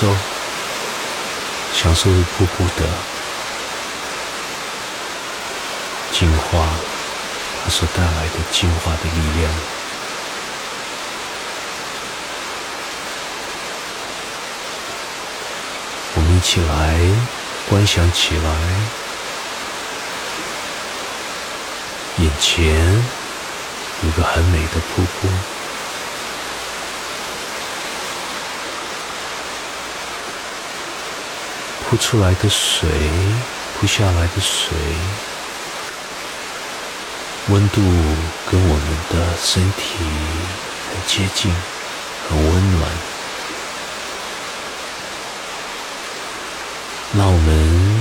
受，享受瀑布的净化，它所带来的净化的力量。我们一起来观想起来，眼前有个很美的瀑布。扑出来的水，扑下来的水，温度跟我们的身体很接近，很温暖。让我们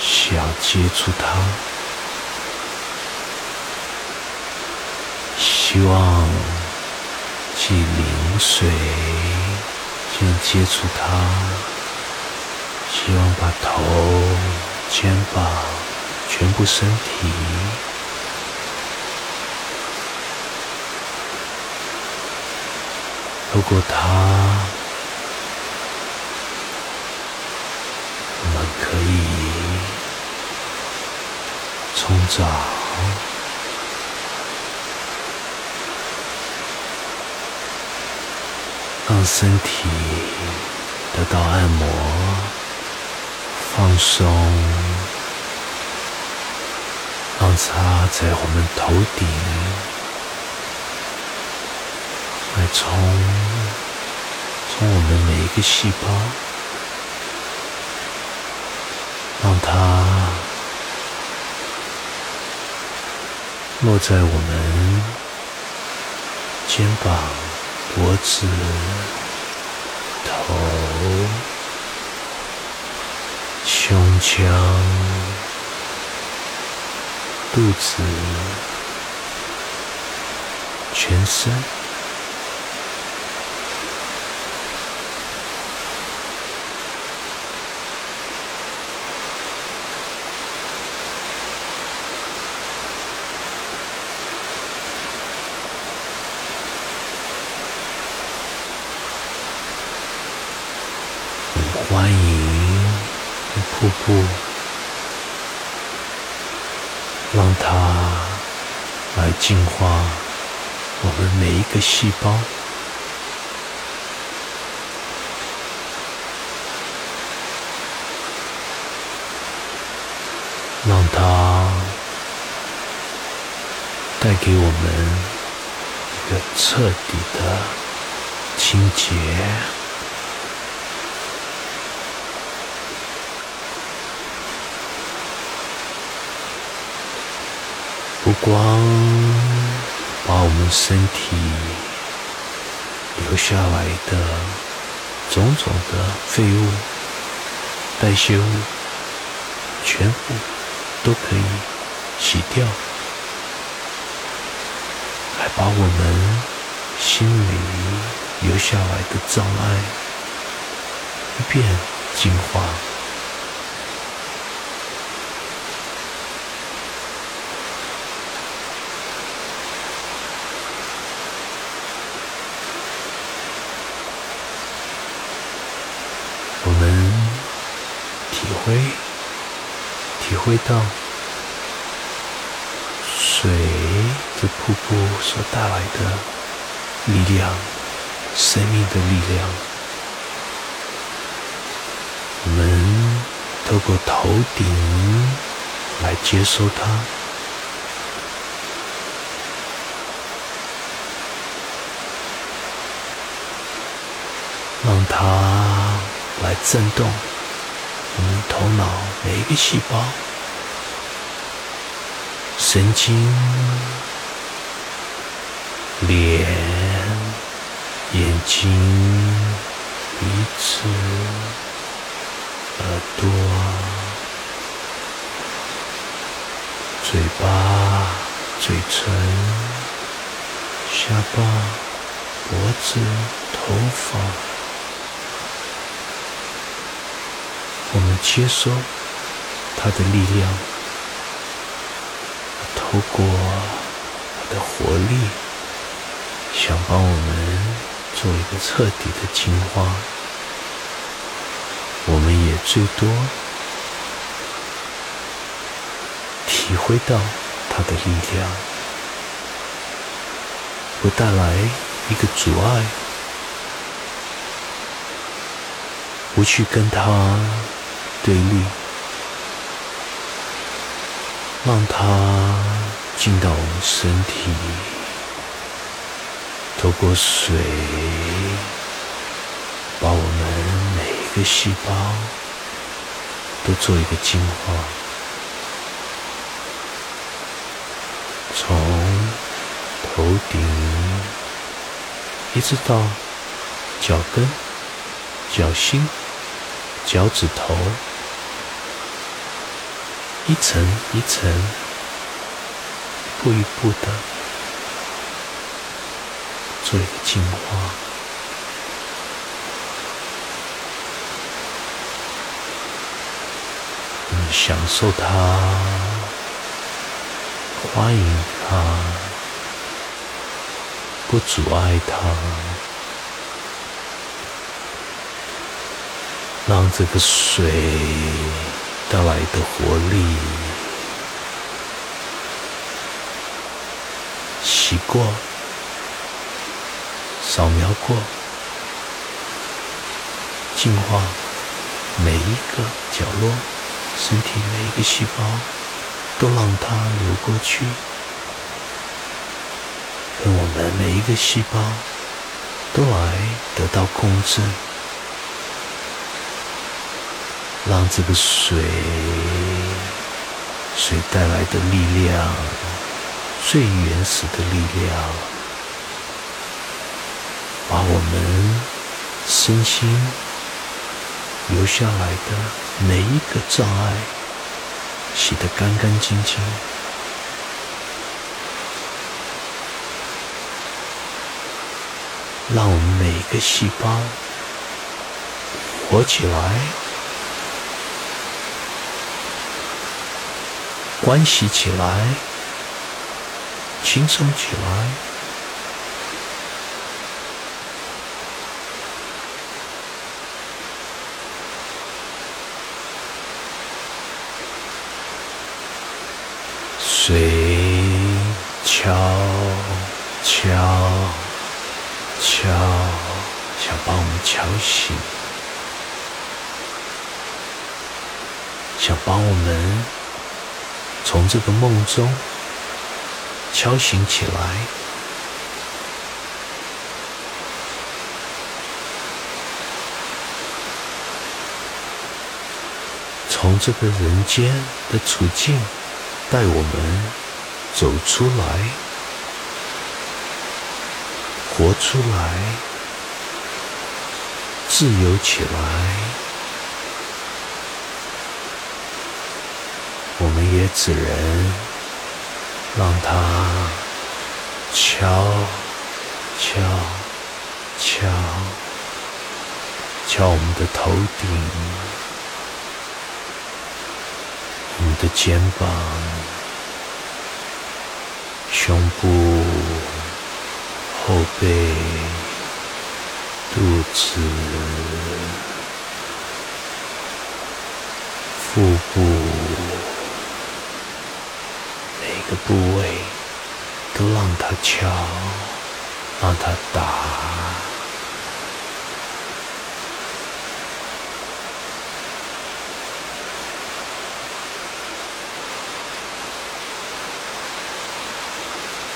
想接触它，希望去淋水，先接触它。希望把头、肩膀、全部身体，透过它，我们可以冲澡，让身体得到按摩。放松，让它在我们头顶来冲，从我们每一个细胞，让它落在我们肩膀、脖子、头。胸腔、肚子、全身，欢迎。瀑布，让它来净化我们每一个细胞，让它带给我们一个彻底的清洁。光把我们身体留下来的种种的废物、代谢物，全部都可以洗掉，还把我们心里留下来的障碍一遍净化。我们体会、体会到水的瀑布所带来的力量、生命的力量。我们透过头顶来接收它，让它。来震动我们头脑每一个细胞、神经、脸、眼睛、鼻子、耳朵、嘴巴、嘴唇、下巴、脖子、头发。我们接收它的力量，透过它的活力，想帮我们做一个彻底的净化，我们也最多体会到它的力量，会带来一个阻碍，不去跟它对立，让它进到我们身体。透过水，把我们每一个细胞都做一个净化，从头顶一直到脚跟、脚心、脚趾头，一层一层，一步一步的。做一个净化，你享受它，欢迎它，不阻碍它，让这个水带来的活力洗过。扫描过，净化每一个角落，身体每一个细胞，都让它流过去，跟我们每一个细胞都来得到控制，让这个水水带来的力量，最原始的力量。把我们身心留下来的每一个障碍洗得干干净净，让我们每一个细胞活起来，关系起来，轻松起来。水悄悄悄，想把我们敲醒，想把我们从这个梦中敲醒起来，从这个人间的处境。带我们走出来，活出来，自由起来。我们也只能让它敲敲敲敲我们的头顶。我们的肩膀、胸部、后背、肚子、部位都让它敲，让它打。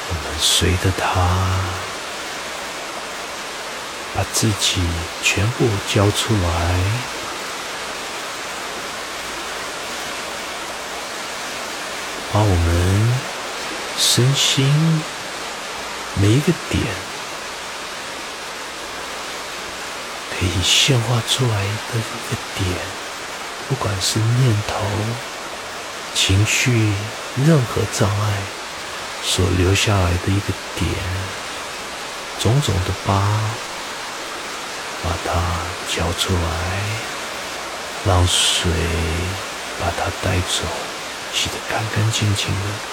我们随着他，把自己全部交出来，把我们身心每一个点可以显化出来的一个点，不管是念头、情绪、任何障碍。所留下来的一个点，种种的疤，把它交出来，让水把它带走，洗得干干净净的。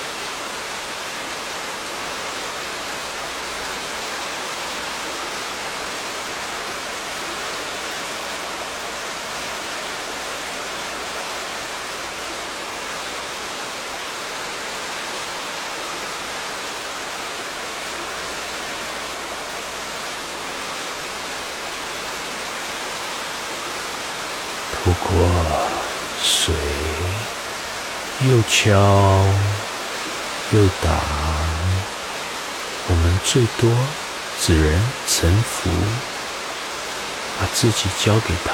不过水又敲又打，我们最多只能臣服，把自己交给他，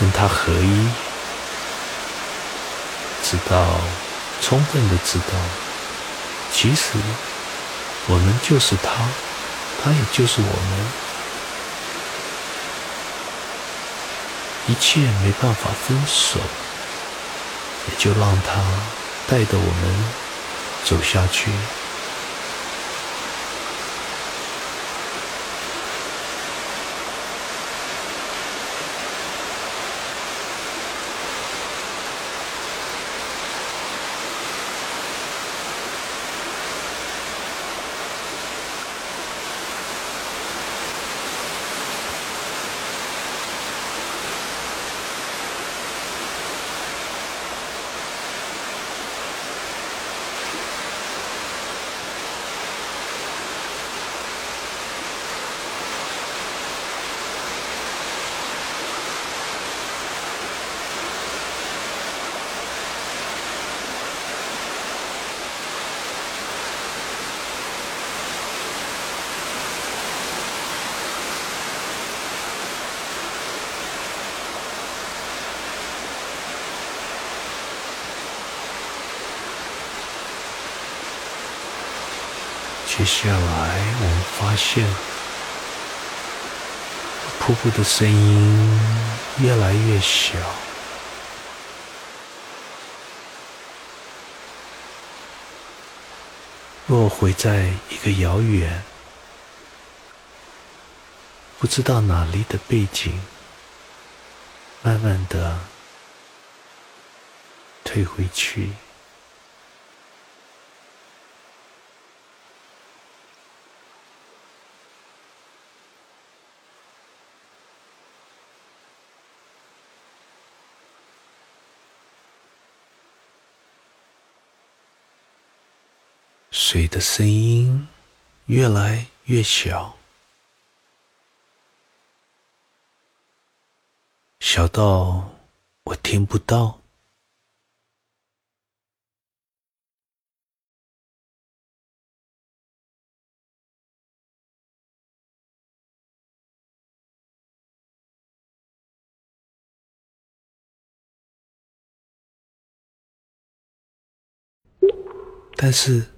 跟他合一，直到充分的知道，其实我们就是他，他也就是我们。一切没办法分手，也就让他带着我们走下去。接下来，我们发现瀑布的声音越来越小。落回在一个遥远、不知道哪里的背景，慢慢的退回去。水的声音越来越小，小到我听不到。但是。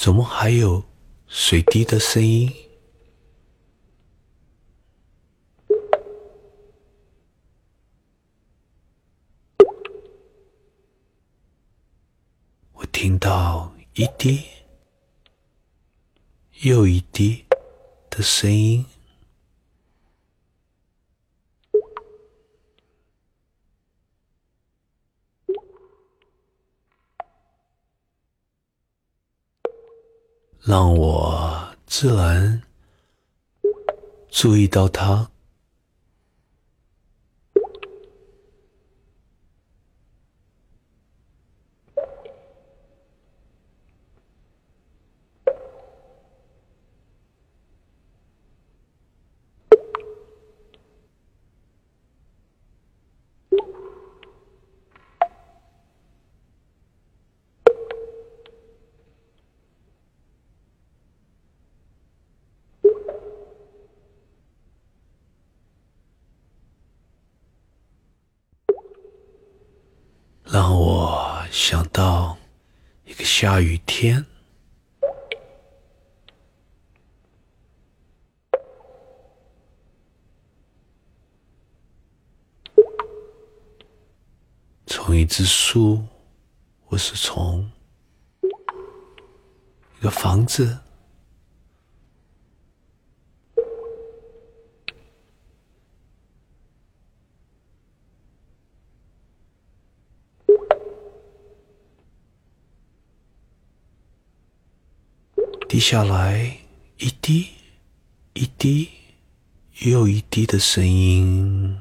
怎么还有水滴的声音？我听到一滴又一滴的声音。让我自然注意到他，让我想到一个下雨天，从一只树，或是从一个房子。滴下来一滴一滴又一滴的声音，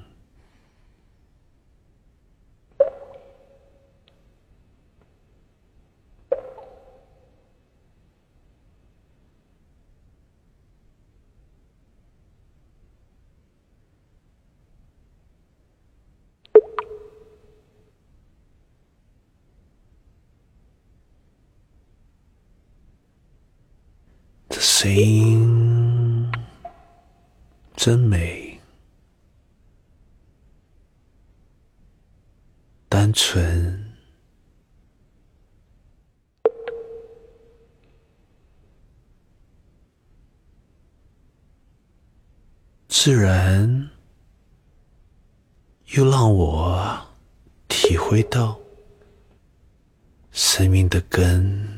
的声音真美，单纯，自然，又让我体会到生命的根。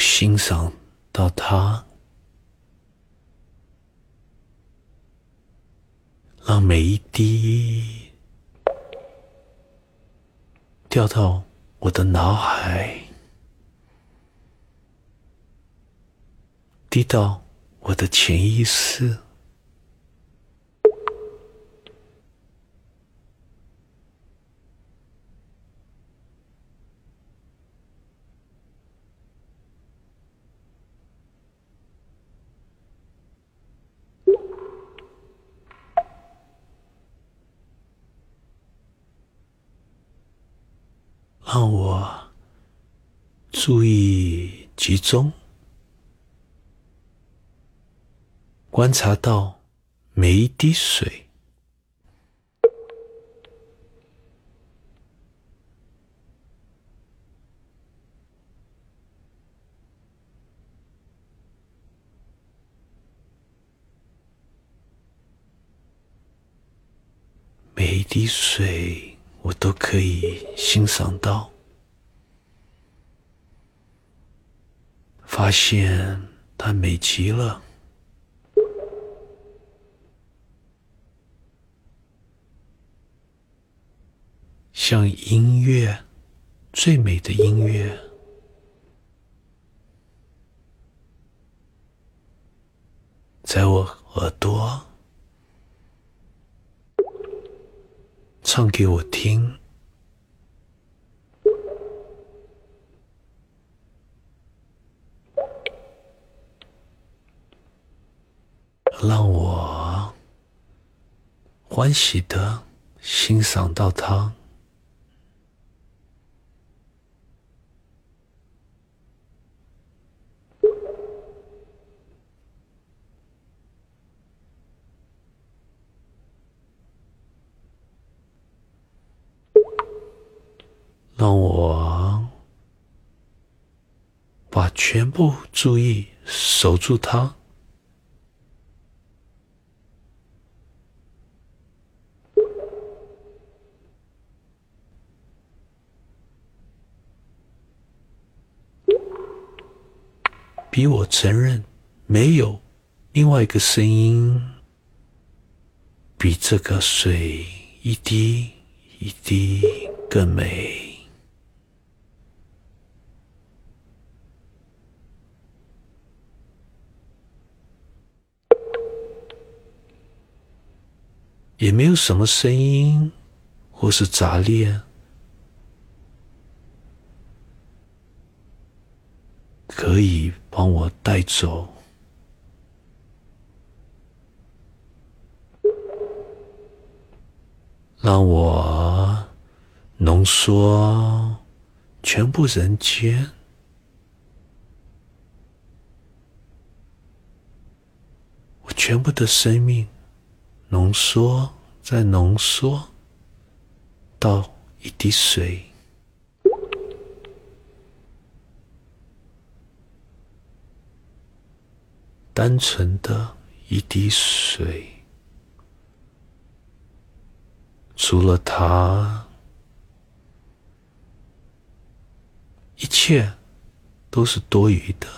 欣赏到它，让每一滴掉到我的脑海，滴到我的潜意识。让我注意集中，观察到每一滴水，每一滴水。我都可以欣赏到，发现它美极了，像音乐最美的音乐，在我耳朵。唱给我听，让我欢喜的欣赏到它，让我把全部注意守住它，比我承认没有另外一个声音比这个水一滴一滴更美。也没有什么声音，或是杂念，可以帮我带走，让我浓缩全部人间，我全部的生命。浓缩，再浓缩到一滴水，单纯的一滴水，除了它，一切都是多余的。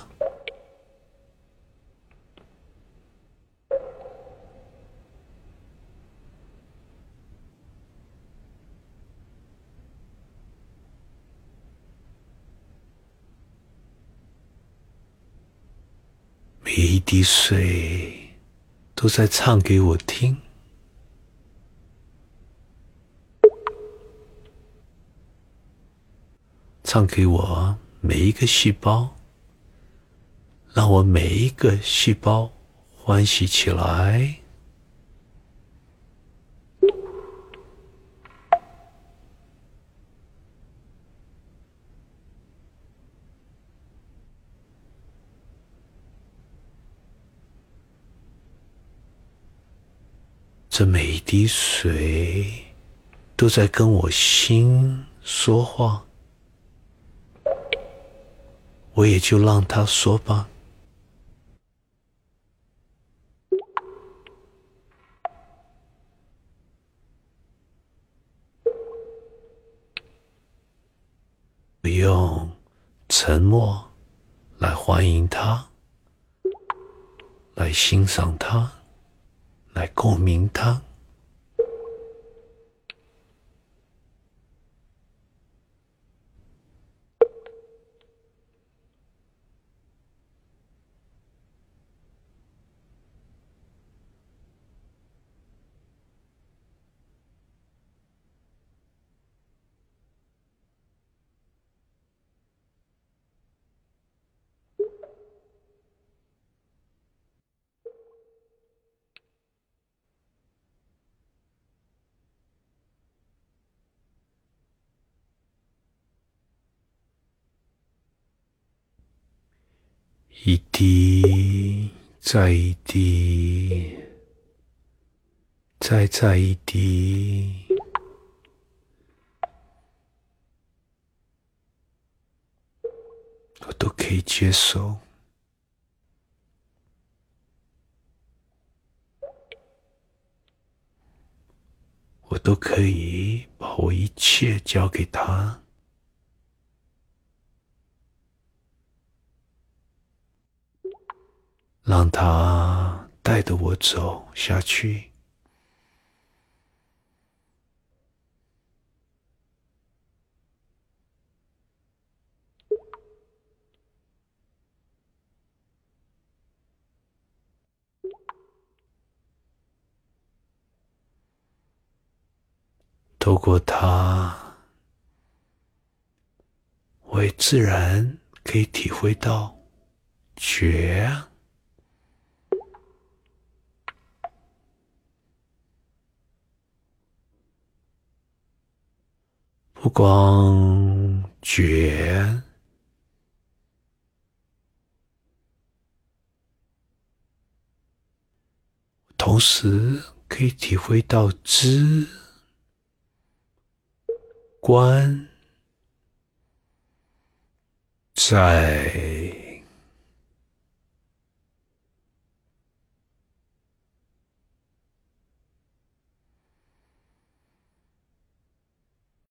每一滴水都在唱给我听，唱给我每一个细胞，让我每一个细胞欢喜起来。这每一滴水都在跟我心说话，我也就让它说吧。不用沉默来欢迎他，来欣赏他。来共鸣它。一滴，再一滴，再再一滴，我都可以接受，我都可以把我一切交给他。让他带着我走下去，透过他，我也自然可以体会到觉。不光觉，同时可以体会到知、观、在。